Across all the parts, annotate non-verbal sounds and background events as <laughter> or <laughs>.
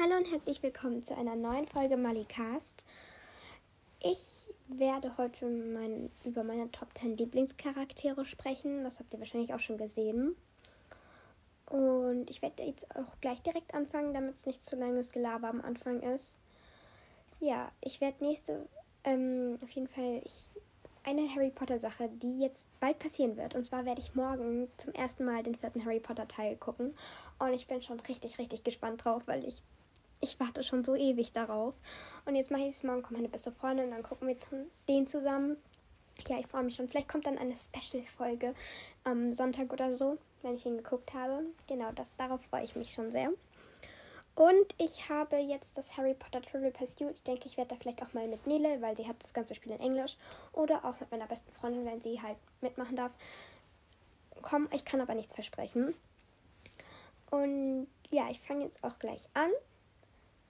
Hallo und herzlich willkommen zu einer neuen Folge Malicast. Ich werde heute mein, über meine Top 10 Lieblingscharaktere sprechen. Das habt ihr wahrscheinlich auch schon gesehen. Und ich werde jetzt auch gleich direkt anfangen, damit es nicht zu langes Gelaber am Anfang ist. Ja, ich werde nächste, ähm, auf jeden Fall, ich, eine Harry Potter Sache, die jetzt bald passieren wird. Und zwar werde ich morgen zum ersten Mal den vierten Harry Potter Teil gucken. Und ich bin schon richtig, richtig gespannt drauf, weil ich ich warte schon so ewig darauf. Und jetzt mache ich es morgen, kommt meine beste Freundin und dann gucken wir den zusammen. Ja, ich freue mich schon. Vielleicht kommt dann eine Special-Folge am Sonntag oder so, wenn ich ihn geguckt habe. Genau, das, darauf freue ich mich schon sehr. Und ich habe jetzt das Harry Potter Trivial Pursuit. Ich denke, ich werde da vielleicht auch mal mit Nele, weil sie hat das ganze Spiel in Englisch. Oder auch mit meiner besten Freundin, wenn sie halt mitmachen darf. Komm, ich kann aber nichts versprechen. Und ja, ich fange jetzt auch gleich an.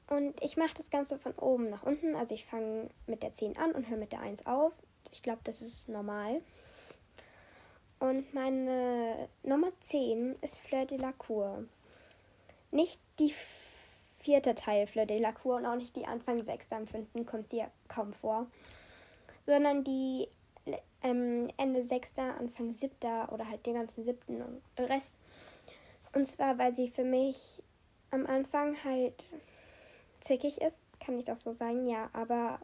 Und ich mache das Ganze von oben nach unten. Also ich fange mit der 10 an und höre mit der 1 auf. Ich glaube, das ist normal. Und meine Nummer 10 ist Fleur de la Cour. Nicht die vierte Teil Fleur de la Cour und auch nicht die Anfang 6. Am 5. kommt sie ja kaum vor. Sondern die ähm, Ende 6., Anfang 7. oder halt den ganzen 7. und den Rest. Und zwar, weil sie für mich am Anfang halt zickig ist, kann ich doch so sagen, ja, aber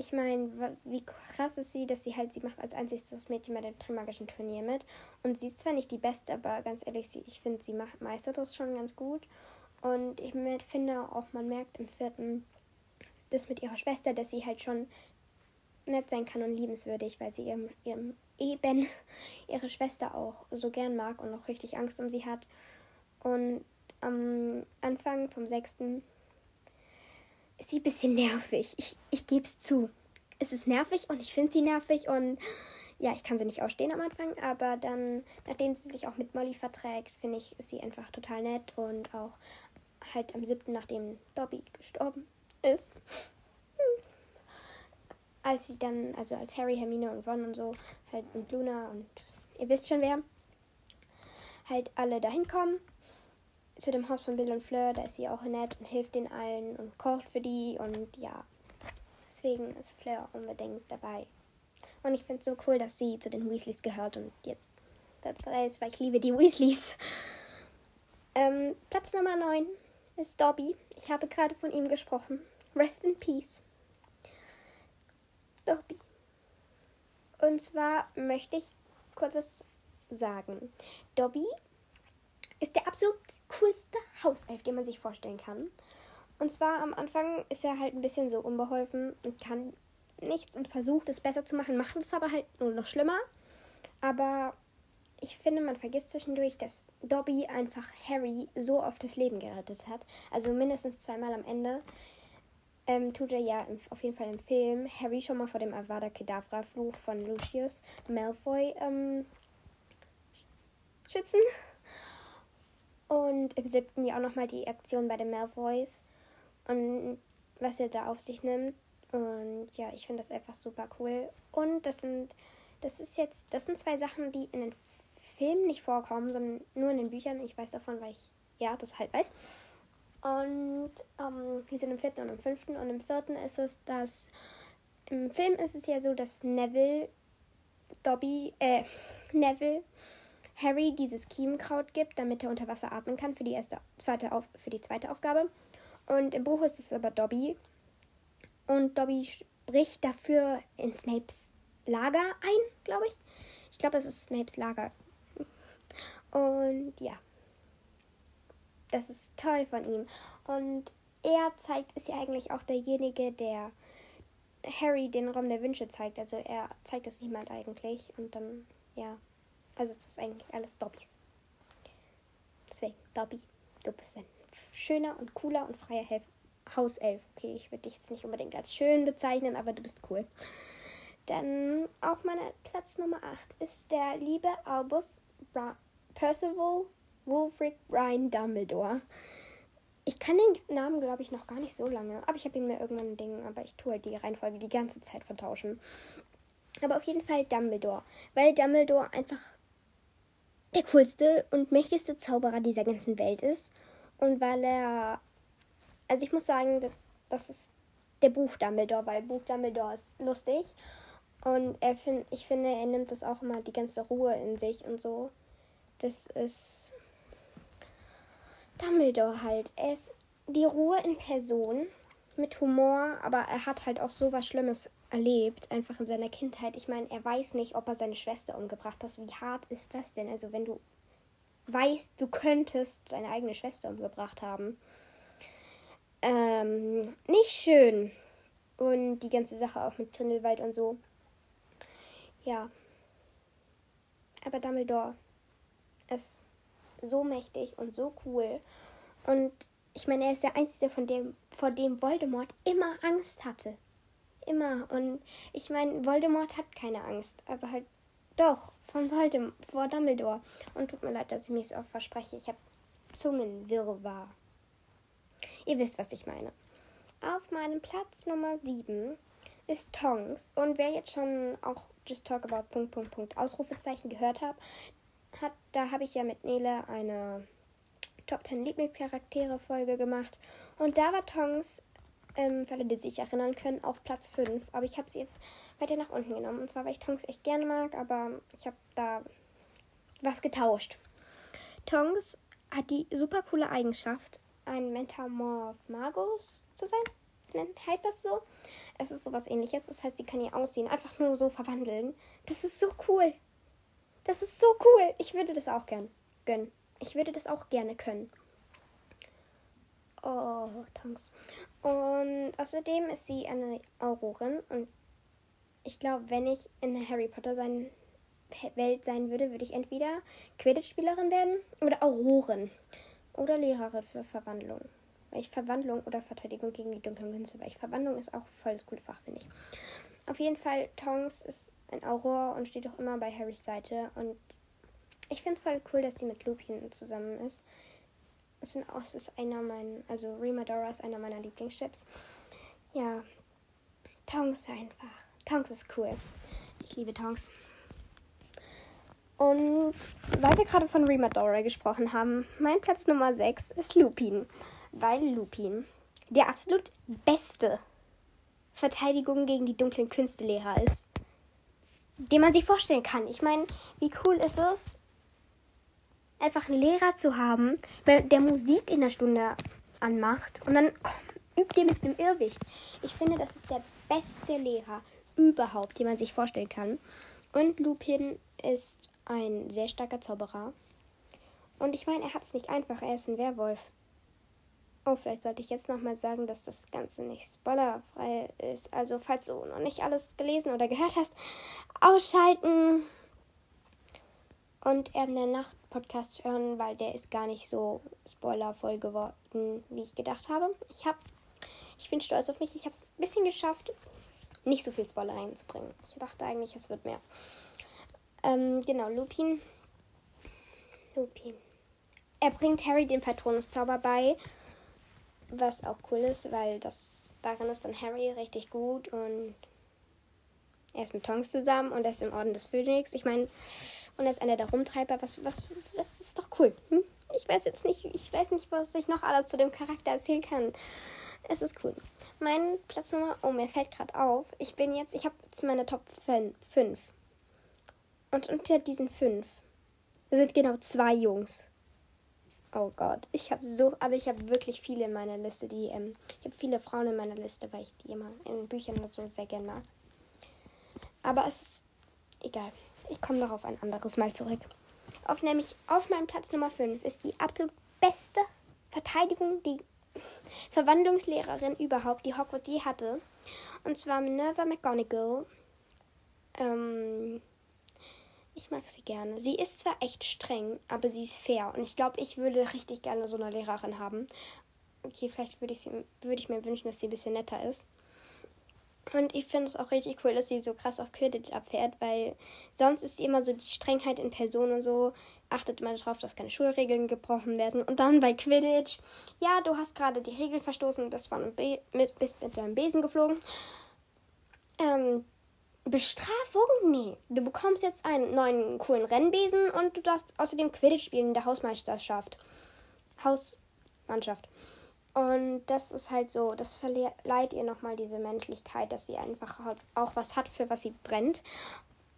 ich meine, wie krass ist sie, dass sie halt, sie macht als einziges Mädchen bei dem Trimagischen Turnier mit. Und sie ist zwar nicht die Beste, aber ganz ehrlich, sie, ich finde, sie macht, meistert das schon ganz gut. Und ich finde auch, man merkt im vierten, das mit ihrer Schwester, dass sie halt schon nett sein kann und liebenswürdig, weil sie ihrem, ihrem eben <laughs> ihre Schwester auch so gern mag und auch richtig Angst um sie hat. Und am Anfang vom sechsten ist sie ein bisschen nervig. Ich, ich gebe es zu. Es ist nervig und ich finde sie nervig und ja, ich kann sie nicht ausstehen am Anfang, aber dann, nachdem sie sich auch mit Molly verträgt, finde ich, ist sie einfach total nett und auch halt am siebten, nachdem Dobby gestorben ist. Hm. Als sie dann, also als Harry, Hermine und Ron und so, halt und Luna und ihr wisst schon wer, halt alle dahin kommen zu dem Haus von Bill und Fleur, da ist sie auch nett und hilft den allen und kocht für die und ja. Deswegen ist Fleur unbedingt dabei. Und ich finde es so cool, dass sie zu den Weasleys gehört und jetzt dabei ist, weil ich liebe die Weasleys. Ähm, Platz Nummer 9 ist Dobby. Ich habe gerade von ihm gesprochen. Rest in Peace. Dobby. Und zwar möchte ich kurz was sagen. Dobby ist der absolut coolste Hauself, den man sich vorstellen kann. Und zwar am Anfang ist er halt ein bisschen so unbeholfen und kann nichts und versucht es besser zu machen, macht es aber halt nur noch schlimmer. Aber ich finde, man vergisst zwischendurch, dass Dobby einfach Harry so oft das Leben gerettet hat. Also mindestens zweimal am Ende. Ähm, tut er ja im, auf jeden Fall im Film Harry schon mal vor dem Avada Kedavra-Fluch von Lucius Malfoy ähm, schützen. Und im siebten Jahr auch nochmal die Aktion bei den Malfoys und was er da auf sich nimmt. Und ja, ich finde das einfach super cool. Und das sind, das ist jetzt, das sind zwei Sachen, die in den Filmen nicht vorkommen, sondern nur in den Büchern. Ich weiß davon, weil ich ja das halt weiß. Und ähm, die sind im vierten und im fünften. Und im vierten ist es, dass im Film ist es ja so, dass Neville, Dobby, äh, Neville Harry dieses Kiemenkraut gibt, damit er unter Wasser atmen kann für die, erste, zweite Auf, für die zweite Aufgabe. Und im Buch ist es aber Dobby. Und Dobby bricht dafür in Snapes Lager ein, glaube ich. Ich glaube, es ist Snapes Lager. Und ja. Das ist toll von ihm. Und er zeigt, ist ja eigentlich auch derjenige, der Harry den Raum der Wünsche zeigt. Also er zeigt es niemand eigentlich. Und dann, ja. Also es ist eigentlich alles Dobbys. Deswegen, Dobby, du bist ein schöner und cooler und freier Helf Hauself. Okay, ich würde dich jetzt nicht unbedingt als schön bezeichnen, aber du bist cool. Dann auf meiner Platz Nummer 8 ist der liebe Albus Bra Percival Wulfric Brian Dumbledore. Ich kann den Namen, glaube ich, noch gar nicht so lange, aber ich habe ihn mir irgendwann ein Ding, aber ich tue halt die Reihenfolge die ganze Zeit vertauschen. Aber auf jeden Fall Dumbledore, weil Dumbledore einfach der coolste und mächtigste Zauberer dieser ganzen Welt ist und weil er also ich muss sagen, das ist der Buch Dumbledore, weil Buch Dumbledore ist lustig. Und er find, ich finde, er nimmt das auch immer die ganze Ruhe in sich und so. Das ist Dumbledore halt. Er ist die Ruhe in Person mit Humor, aber er hat halt auch so was Schlimmes erlebt, einfach in seiner Kindheit. Ich meine, er weiß nicht, ob er seine Schwester umgebracht hat. Wie hart ist das denn? Also, wenn du weißt, du könntest deine eigene Schwester umgebracht haben. Ähm, nicht schön. Und die ganze Sache auch mit Grindelwald und so. Ja. Aber Dumbledore ist so mächtig und so cool. Und ich meine, er ist der Einzige, von dem, vor dem Voldemort immer Angst hatte. Immer. Und ich meine, Voldemort hat keine Angst, aber halt doch, von Voldemort, vor Dumbledore. Und tut mir leid, dass ich mich so oft verspreche. Ich habe Zungenwirrwarr. Ihr wisst, was ich meine. Auf meinem Platz Nummer 7 ist Tongs. Und wer jetzt schon auch Just Talk About Punkt, Punkt, Punkt, Ausrufezeichen gehört hat, hat da habe ich ja mit Nele eine Top 10 Lieblingscharaktere Folge gemacht. Und da war Tongs, ähm, für alle, die sich erinnern können, auf Platz 5. Aber ich habe sie jetzt weiter nach unten genommen. Und zwar, weil ich Tongs echt gerne mag, aber ich habe da was getauscht. Tongs hat die super coole Eigenschaft, ein Metamorph Magus zu sein. Heißt das so? Es ist sowas ähnliches. Das heißt, sie kann ihr Aussehen einfach nur so verwandeln. Das ist so cool. Das ist so cool. Ich würde das auch gern gönnen. Ich würde das auch gerne können. Oh, Tongs. Und außerdem ist sie eine Aurorin. Und ich glaube, wenn ich in der Harry Potter sein, Welt sein würde, würde ich entweder Quidditch-Spielerin werden oder Aurorin. Oder Lehrerin für Verwandlung. Weil ich Verwandlung oder Verteidigung gegen die dunklen Künste, weil ich Verwandlung ist auch voll das coole Fach, finde ich. Auf jeden Fall, Tongs ist ein Auror und steht auch immer bei Harrys Seite. Und ich finde es voll cool, dass sie mit Lupin zusammen ist. Es ist einer meiner, also Remadora ist einer meiner Lieblingsships. Ja, Tongs einfach. Tongs ist cool. Ich liebe Tongs. Und weil wir gerade von Remadora gesprochen haben, mein Platz Nummer 6 ist Lupin. Weil Lupin der absolut beste Verteidigung gegen die dunklen Künstelehrer ist, den man sich vorstellen kann. Ich meine, wie cool ist es, einfach einen Lehrer zu haben, der Musik in der Stunde anmacht und dann komm, übt ihr mit einem Irrwicht. Ich finde, das ist der beste Lehrer überhaupt, den man sich vorstellen kann. Und Lupin ist ein sehr starker Zauberer. Und ich meine, er hat es nicht einfach, er ist ein Werwolf. Oh, vielleicht sollte ich jetzt nochmal sagen, dass das Ganze nicht spoilerfrei ist. Also, falls du noch nicht alles gelesen oder gehört hast, ausschalten und in der Nacht Podcast hören, weil der ist gar nicht so spoilervoll geworden, wie ich gedacht habe. Ich habe, ich bin stolz auf mich. Ich habe es ein bisschen geschafft, nicht so viel Spoiler reinzubringen. Ich dachte eigentlich, es wird mehr. Ähm, genau, Lupin. Lupin. Er bringt Harry den Patronuszauber bei, was auch cool ist, weil das darin ist dann Harry richtig gut und er ist mit Tonks zusammen und er ist im Orden des Phönix. Ich meine, und er ist einer der Rumtreiber. Was, was, das ist doch cool. Hm? Ich weiß jetzt nicht, ich weiß nicht, was ich noch alles zu dem Charakter erzählen kann. Es ist cool. Mein Platz Nummer, oh, mir fällt gerade auf. Ich bin jetzt, ich habe jetzt meine Top 5. Und unter diesen 5 sind genau zwei Jungs. Oh Gott, ich habe so, aber ich habe wirklich viele in meiner Liste, die, ähm, ich habe viele Frauen in meiner Liste, weil ich die immer in Büchern und so sehr gerne mag. Aber es ist egal. Ich komme darauf ein anderes Mal zurück. Auch nämlich auf meinem Platz Nummer 5 ist die absolut beste Verteidigung, die Verwandlungslehrerin überhaupt, die Hogwarts je hatte. Und zwar Minerva McGonagall. Ähm, ich mag sie gerne. Sie ist zwar echt streng, aber sie ist fair. Und ich glaube, ich würde richtig gerne so eine Lehrerin haben. Okay, vielleicht würde ich, sie, würde ich mir wünschen, dass sie ein bisschen netter ist. Und ich finde es auch richtig cool, dass sie so krass auf Quidditch abfährt, weil sonst ist sie immer so die Strengheit in Person und so. Achtet immer darauf, dass keine Schulregeln gebrochen werden. Und dann bei Quidditch, ja, du hast gerade die Regeln verstoßen und bist, mit, bist mit deinem Besen geflogen. Ähm, Bestrafung? Nee. Du bekommst jetzt einen neuen coolen Rennbesen und du darfst außerdem Quidditch spielen in der Hausmeisterschaft. Hausmannschaft. Und das ist halt so, das verleiht ihr nochmal diese Menschlichkeit, dass sie einfach auch was hat, für was sie brennt.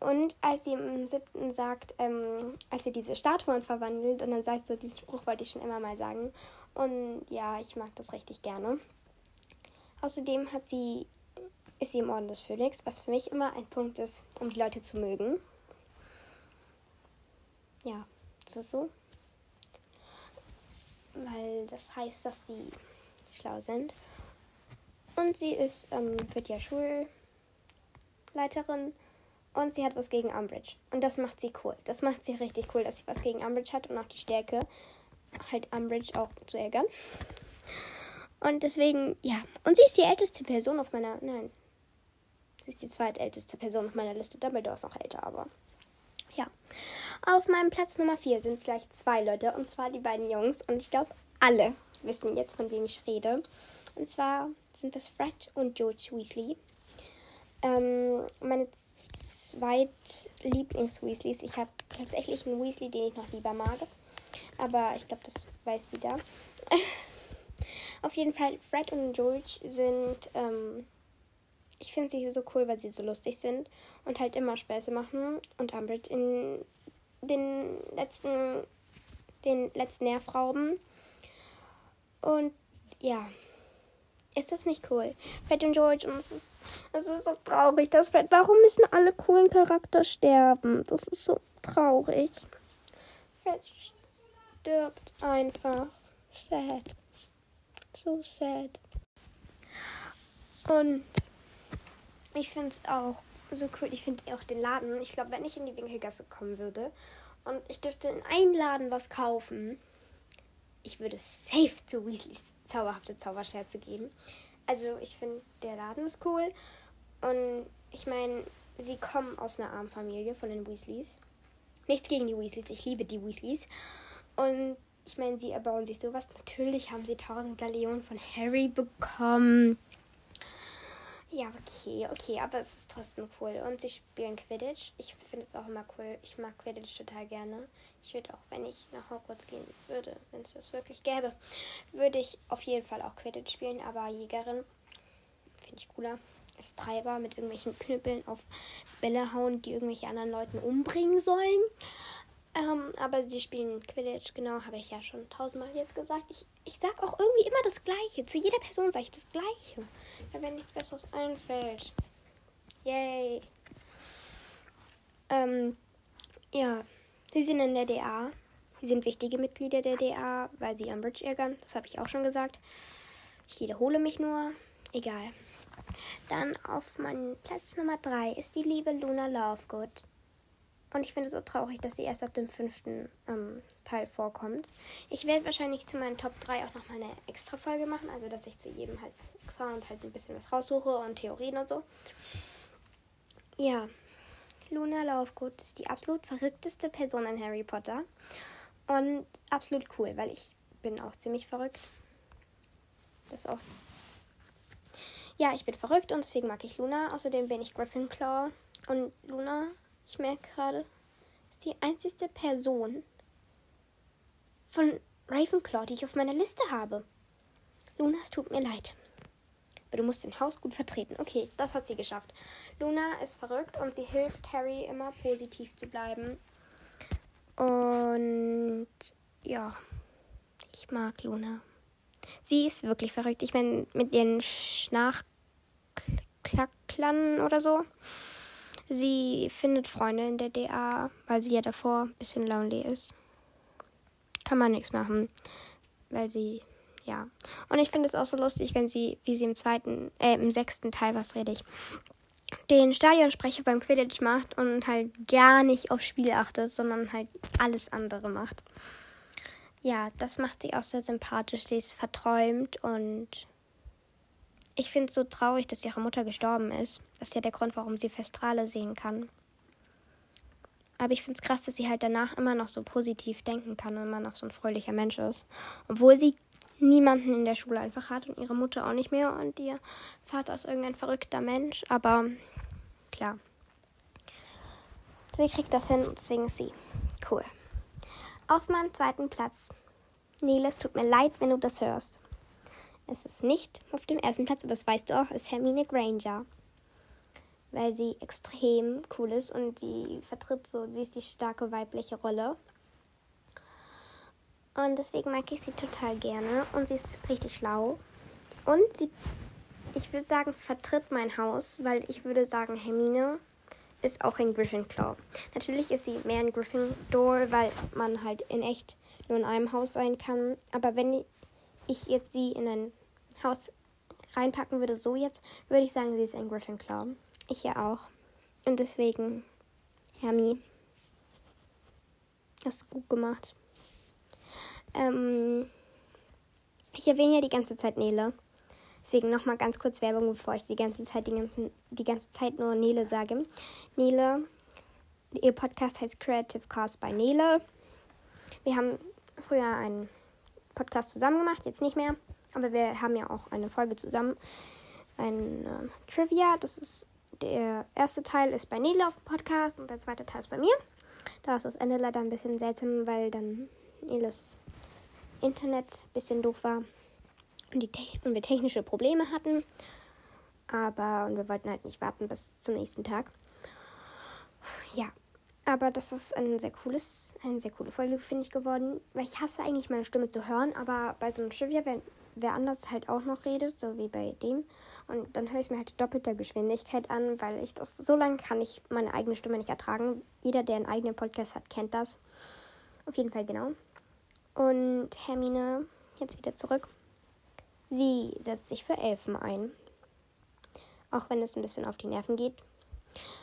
Und als sie im siebten sagt, ähm, als sie diese Statuen verwandelt und dann sagt so, diesen Spruch wollte ich schon immer mal sagen. Und ja, ich mag das richtig gerne. Außerdem hat sie, ist sie im Orden des Phönix, was für mich immer ein Punkt ist, um die Leute zu mögen. Ja, das ist so. Weil das heißt, dass sie schlau sind. Und sie ist, ähm, wird ja Schulleiterin und sie hat was gegen Umbridge. Und das macht sie cool. Das macht sie richtig cool, dass sie was gegen Umbridge hat und auch die Stärke, halt Umbridge auch zu ärgern. Und deswegen, ja. Und sie ist die älteste Person auf meiner. Nein. Sie ist die zweitälteste Person auf meiner Liste. Dumbledore ist noch älter, aber. Ja. Auf meinem Platz Nummer 4 sind gleich zwei Leute. Und zwar die beiden Jungs. Und ich glaube, alle wissen jetzt, von wem ich rede. Und zwar sind das Fred und George Weasley. Ähm, meine Zweitlieblings-Weasleys. Ich habe tatsächlich einen Weasley, den ich noch lieber mag. Aber ich glaube, das weiß jeder. <laughs> Auf jeden Fall, Fred und George sind. Ähm, ich finde sie so cool, weil sie so lustig sind und halt immer Späße machen. Und Umbridge in den letzten, den letzten Nervrauben. Und ja, ist das nicht cool? Fred und George, und es ist, es ist so traurig, dass Fred. Warum müssen alle coolen Charakter sterben? Das ist so traurig. Fred stirbt einfach. Sad. So sad. Und ich finde es auch so cool. Ich finde auch den Laden. Ich glaube, wenn ich in die Winkelgasse kommen würde und ich dürfte in einen Laden was kaufen, ich würde safe zu Weasleys zauberhafte Zauberscherze geben. Also ich finde, der Laden ist cool. Und ich meine, sie kommen aus einer armen Familie von den Weasleys. Nichts gegen die Weasleys, ich liebe die Weasleys. Und ich meine, sie erbauen sich sowas. Natürlich haben sie tausend Galeonen von Harry bekommen. Ja, okay, okay, aber es ist trotzdem cool. Und sie spielen Quidditch. Ich finde es auch immer cool. Ich mag Quidditch total gerne. Ich würde auch, wenn ich nach Hogwarts gehen würde, wenn es das wirklich gäbe, würde ich auf jeden Fall auch Quidditch spielen. Aber Jägerin finde ich cooler. Als Treiber mit irgendwelchen Knüppeln auf Bälle hauen, die irgendwelche anderen Leuten umbringen sollen. Ähm, aber sie spielen Quidditch, genau, habe ich ja schon tausendmal jetzt gesagt. Ich, ich sag auch irgendwie immer das Gleiche. Zu jeder Person sage ich das Gleiche. Weil mir nichts Besseres einfällt. Yay. Ähm, ja, sie sind in der DA. Sie sind wichtige Mitglieder der DA, weil sie Umbridge ärgern. Das habe ich auch schon gesagt. Ich wiederhole mich nur. Egal. Dann auf meinem Platz Nummer 3 ist die liebe Luna Lovegood. Und ich finde es so traurig, dass sie erst ab dem fünften ähm, Teil vorkommt. Ich werde wahrscheinlich zu meinen Top 3 auch nochmal eine extra Folge machen. Also, dass ich zu jedem halt was extra und halt ein bisschen was raussuche und Theorien und so. Ja, Luna Lovegood ist die absolut verrückteste Person in Harry Potter. Und absolut cool, weil ich bin auch ziemlich verrückt. Das auch. Ja, ich bin verrückt und deswegen mag ich Luna. Außerdem bin ich Gryffindor. Und Luna ich merke gerade, ist die einzigste Person von Ravenclaw, die ich auf meiner Liste habe. Luna, es tut mir leid. Aber du musst den Haus gut vertreten. Okay, das hat sie geschafft. Luna ist verrückt und sie hilft Harry immer positiv zu bleiben. Und ja, ich mag Luna. Sie ist wirklich verrückt. Ich meine, mit ihren Schnarchklacklern oder so. Sie findet Freunde in der DA, weil sie ja davor ein bisschen lonely ist. Kann man nichts machen, weil sie, ja. Und ich finde es auch so lustig, wenn sie, wie sie im zweiten, äh, im sechsten Teil, was rede ich, den Stadionsprecher beim Quidditch macht und halt gar nicht aufs Spiel achtet, sondern halt alles andere macht. Ja, das macht sie auch sehr sympathisch. Sie ist verträumt und ich finde es so traurig, dass ihre Mutter gestorben ist. Das ist ja der Grund, warum sie Festrale sehen kann. Aber ich finde es krass, dass sie halt danach immer noch so positiv denken kann und immer noch so ein fröhlicher Mensch ist. Obwohl sie niemanden in der Schule einfach hat und ihre Mutter auch nicht mehr und ihr Vater ist irgendein verrückter Mensch. Aber klar. Sie kriegt das hin und deswegen ist sie cool. Auf meinem zweiten Platz. Neil, es tut mir leid, wenn du das hörst. Es ist nicht auf dem ersten Platz, aber das weißt du auch, ist Hermine Granger. Weil sie extrem cool ist und sie vertritt so, sie ist die starke weibliche Rolle. Und deswegen mag ich sie total gerne und sie ist richtig schlau. Und sie, ich würde sagen, vertritt mein Haus, weil ich würde sagen, Hermine ist auch ein Gryffindor. Natürlich ist sie mehr ein Gryffindor, weil man halt in echt nur in einem Haus sein kann. Aber wenn ich jetzt sie in ein Haus reinpacken würde, so jetzt, würde ich sagen, sie ist ein Gryffindor. Ich ja auch. Und deswegen, Hermi, hast du gut gemacht. Ähm, ich erwähne ja die ganze Zeit Nele. Deswegen nochmal ganz kurz Werbung, bevor ich die ganze Zeit die, ganzen, die ganze Zeit nur Nele sage. Nele, ihr Podcast heißt Creative Cast by Nele. Wir haben früher einen Podcast zusammen gemacht, jetzt nicht mehr. Aber wir haben ja auch eine Folge zusammen. Ein äh, Trivia. Das ist der erste Teil ist bei Nele auf dem Podcast und der zweite Teil ist bei mir. Da ist das Ende leider ein bisschen seltsam, weil dann Neles Internet ein bisschen doof war und, die und wir technische Probleme hatten. Aber und wir wollten halt nicht warten bis zum nächsten Tag. Ja, aber das ist ein sehr cooles, eine sehr coole Folge, finde ich, geworden. Weil ich hasse eigentlich meine Stimme zu hören, aber bei so einem Trivia, wenn wer anders halt auch noch redet, so wie bei dem, und dann höre ich es mir halt doppelter Geschwindigkeit an, weil ich das so lange kann ich meine eigene Stimme nicht ertragen. Jeder, der einen eigenen Podcast hat, kennt das. Auf jeden Fall genau. Und Hermine, jetzt wieder zurück. Sie setzt sich für Elfen ein. Auch wenn es ein bisschen auf die Nerven geht.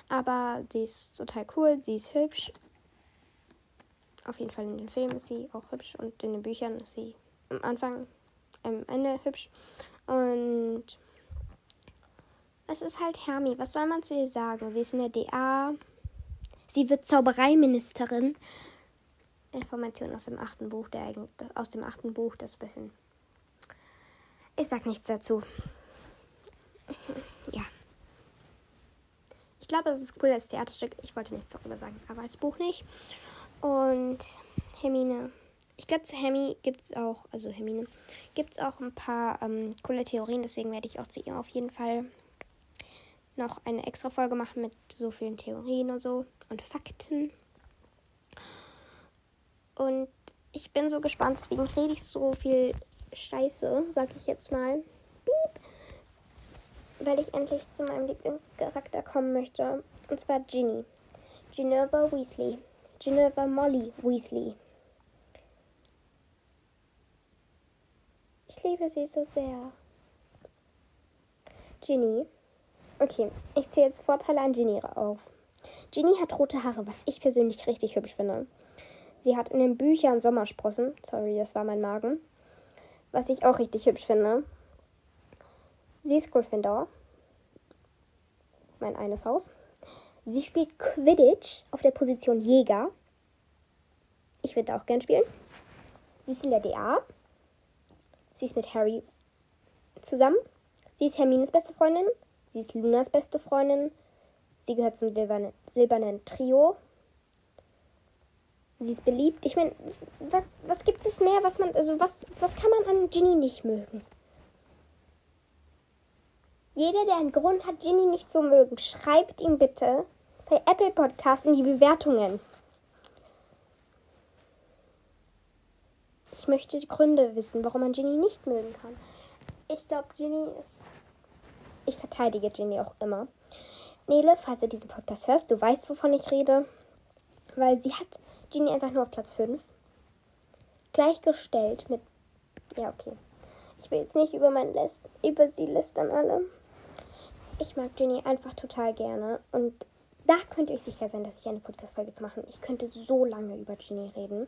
Aber sie ist total cool, sie ist hübsch. Auf jeden Fall in den Filmen ist sie auch hübsch und in den Büchern ist sie am Anfang, am Ende hübsch. Und es ist halt Hermi. Was soll man zu ihr sagen? Sie ist in der DA. Sie wird Zaubereiministerin. Information aus dem achten Buch, der aus dem achten Buch, das ein bisschen. Ich sag nichts dazu. <laughs> ja. Ich glaube, es ist cool als Theaterstück. Ich wollte nichts darüber sagen, aber als Buch nicht. Und Hermine. Ich glaube, zu Hermi gibt es auch, also Hermine, gibt es auch ein paar ähm, coole Theorien. Deswegen werde ich auch zu ihr auf jeden Fall noch eine extra Folge machen mit so vielen Theorien und so und Fakten. Und ich bin so gespannt, deswegen rede ich so viel Scheiße, sag ich jetzt mal. Piep weil ich endlich zu meinem Lieblingscharakter kommen möchte. Und zwar Ginny. Geneva Weasley. Geneva Molly Weasley. Ich liebe sie so sehr. Ginny. Okay, ich zähle jetzt Vorteile an Ginny auf. Ginny hat rote Haare, was ich persönlich richtig hübsch finde. Sie hat in den Büchern Sommersprossen. Sorry, das war mein Magen. Was ich auch richtig hübsch finde. Sie ist Gryffindor. Mein eines Haus. Sie spielt Quidditch auf der Position Jäger. Ich würde auch gern spielen. Sie ist in der DA. Sie ist mit Harry zusammen. Sie ist Hermines beste Freundin. Sie ist Lunas beste Freundin. Sie gehört zum silbernen, silbernen Trio. Sie ist beliebt. Ich meine, was, was gibt es mehr, was man, also was, was kann man an Ginny nicht mögen? Jeder, der einen Grund hat, Ginny nicht zu mögen, schreibt ihm bitte bei Apple Podcasts in die Bewertungen. Ich möchte die Gründe wissen, warum man Ginny nicht mögen kann. Ich glaube, Ginny ist. Ich verteidige Ginny auch immer. Nele, falls du diesen Podcast hörst, du weißt, wovon ich rede. Weil sie hat Ginny einfach nur auf Platz 5. Gleichgestellt mit. Ja, okay. Ich will jetzt nicht über, mein List, über sie lästern alle ich mag Ginny einfach total gerne. Und da könnt ihr euch sicher sein, dass ich eine Podcast-Folge zu machen. Ich könnte so lange über Ginny reden.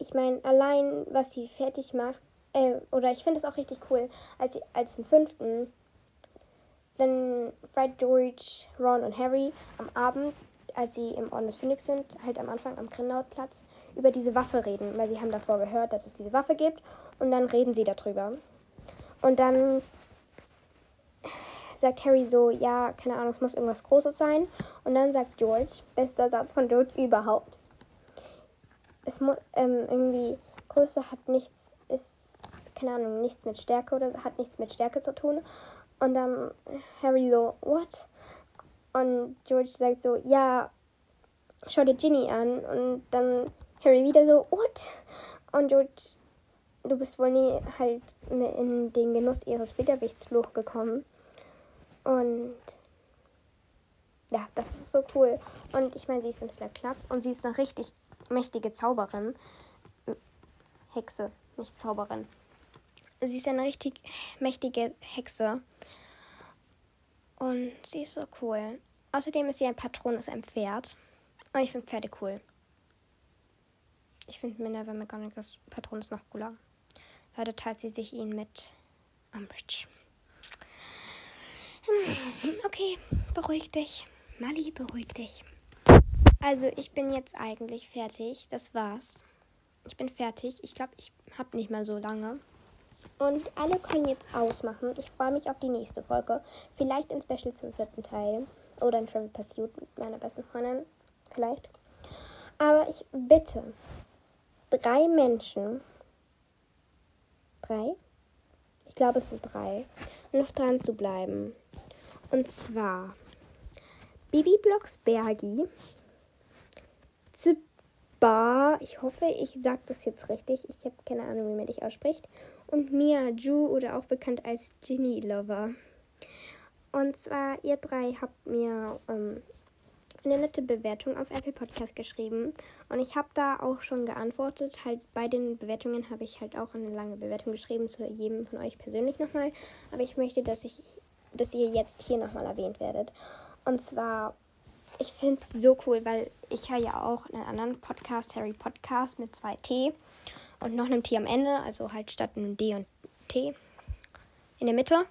Ich meine, allein, was sie fertig macht, äh, oder ich finde es auch richtig cool, als sie als im fünften dann Fred, George, Ron und Harry am Abend, als sie im Orden des Phoenix sind, halt am Anfang am Grindelwaldplatz, über diese Waffe reden, weil sie haben davor gehört, dass es diese Waffe gibt und dann reden sie darüber. Und dann sagt Harry so, ja, keine Ahnung, es muss irgendwas Großes sein. Und dann sagt George, bester Satz von George überhaupt. Es ähm, irgendwie, Größe hat nichts, ist keine Ahnung, nichts mit Stärke oder hat nichts mit Stärke zu tun. Und dann Harry so, what? Und George sagt so, ja, schau dir Ginny an. Und dann Harry wieder so, what? Und George, du bist wohl nie halt in den Genuss ihres Widerwichtsfluch gekommen. Und ja, das ist so cool. Und ich meine, sie ist im Slap Club und sie ist eine richtig mächtige Zauberin. Hexe, nicht Zauberin. Sie ist eine richtig mächtige Hexe. Und sie ist so cool. Außerdem ist sie ein Patron, ist ein Pferd. Und ich finde Pferde cool. Ich finde Minerva McGonagalls Patron ist noch cooler. Heute teilt sie sich ihn mit Umbridge. Hm, okay, beruhig dich. Mali, beruhig dich. Also, ich bin jetzt eigentlich fertig. Das war's. Ich bin fertig. Ich glaube, ich habe nicht mehr so lange. Und alle können jetzt ausmachen. Ich freue mich auf die nächste Folge. Vielleicht ein Special zum vierten Teil. Oder ein Travel Pursuit mit meiner besten Freundin. Vielleicht. Aber ich bitte drei Menschen. Drei? Ich glaube, es sind drei. Noch dran zu bleiben. Und zwar Bibi Blocks Ziba. Ich hoffe, ich sage das jetzt richtig. Ich habe keine Ahnung, wie man dich ausspricht und Mia Ju oder auch bekannt als Ginny Lover. Und zwar, ihr drei habt mir ähm, eine nette Bewertung auf Apple Podcast geschrieben. Und ich habe da auch schon geantwortet. Halt bei den Bewertungen habe ich halt auch eine lange Bewertung geschrieben zu jedem von euch persönlich nochmal. Aber ich möchte, dass ich, dass ihr jetzt hier nochmal erwähnt werdet. Und zwar, ich finde es so cool, weil ich höre ja auch einen anderen Podcast, Harry Podcast mit zwei T und noch einem T am Ende, also halt statt einem D und T in der Mitte.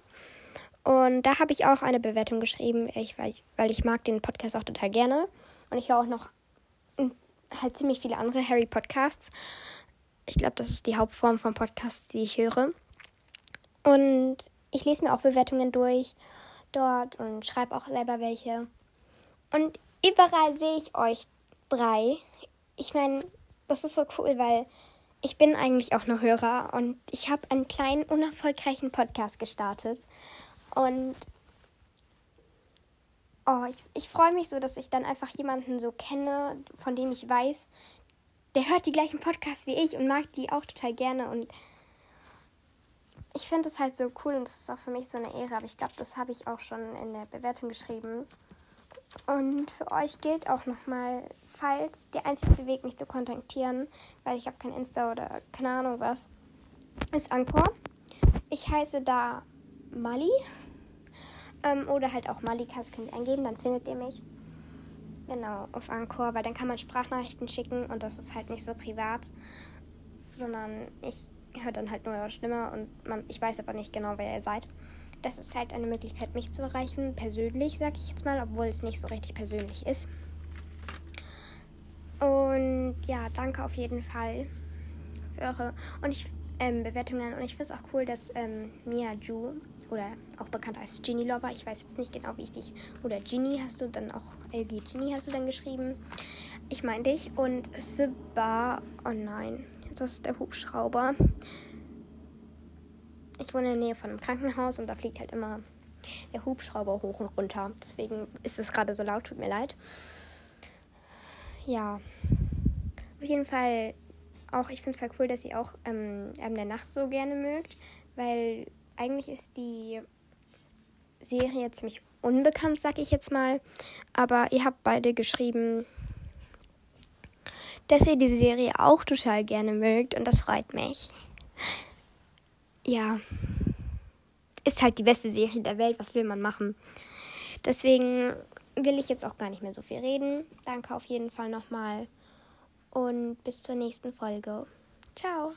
Und da habe ich auch eine Bewertung geschrieben, ich, weil, ich, weil ich mag den Podcast auch total gerne. Und ich höre auch noch halt ziemlich viele andere Harry Podcasts. Ich glaube, das ist die Hauptform von Podcasts, die ich höre. Und ich lese mir auch Bewertungen durch dort und schreibe auch selber welche. Und überall sehe ich euch drei. Ich meine, das ist so cool, weil ich bin eigentlich auch nur Hörer und ich habe einen kleinen, unerfolgreichen Podcast gestartet. Und oh, ich, ich freue mich so, dass ich dann einfach jemanden so kenne, von dem ich weiß, der hört die gleichen Podcasts wie ich und mag die auch total gerne. Und ich finde es halt so cool und das ist auch für mich so eine Ehre. Aber ich glaube, das habe ich auch schon in der Bewertung geschrieben. Und für euch gilt auch nochmal, falls der einzige Weg, mich zu kontaktieren, weil ich habe kein Insta oder keine Ahnung was, ist Anchor. Ich heiße da Mali. Ähm, oder halt auch Malikas könnt ihr eingeben, dann findet ihr mich. Genau, auf Anchor, weil dann kann man Sprachnachrichten schicken und das ist halt nicht so privat, sondern ich höre dann halt nur eure Stimme und man, ich weiß aber nicht genau, wer ihr seid. Das ist halt eine Möglichkeit, mich zu erreichen, persönlich, sag ich jetzt mal, obwohl es nicht so richtig persönlich ist. Und ja, danke auf jeden Fall für eure und ich, ähm, Bewertungen. Und ich finde es auch cool, dass ähm, Mia Ju, oder auch bekannt als Ginny Lover, ich weiß jetzt nicht genau, wie ich dich, oder Ginny hast du dann auch, LG Ginny hast du dann geschrieben. Ich meine dich. Und Siba, oh nein, das ist der Hubschrauber. Ich wohne in der Nähe von einem Krankenhaus und da fliegt halt immer der Hubschrauber hoch und runter. Deswegen ist es gerade so laut, tut mir leid ja, auf jeden Fall auch, ich finde es voll cool, dass ihr auch ähm, der Nacht so gerne mögt, weil eigentlich ist die Serie ziemlich unbekannt, sag ich jetzt mal. Aber ihr habt beide geschrieben, dass ihr die Serie auch total gerne mögt und das freut mich. Ja, ist halt die beste Serie der Welt, was will man machen? Deswegen will ich jetzt auch gar nicht mehr so viel reden. Danke auf jeden Fall nochmal und bis zur nächsten Folge. Ciao.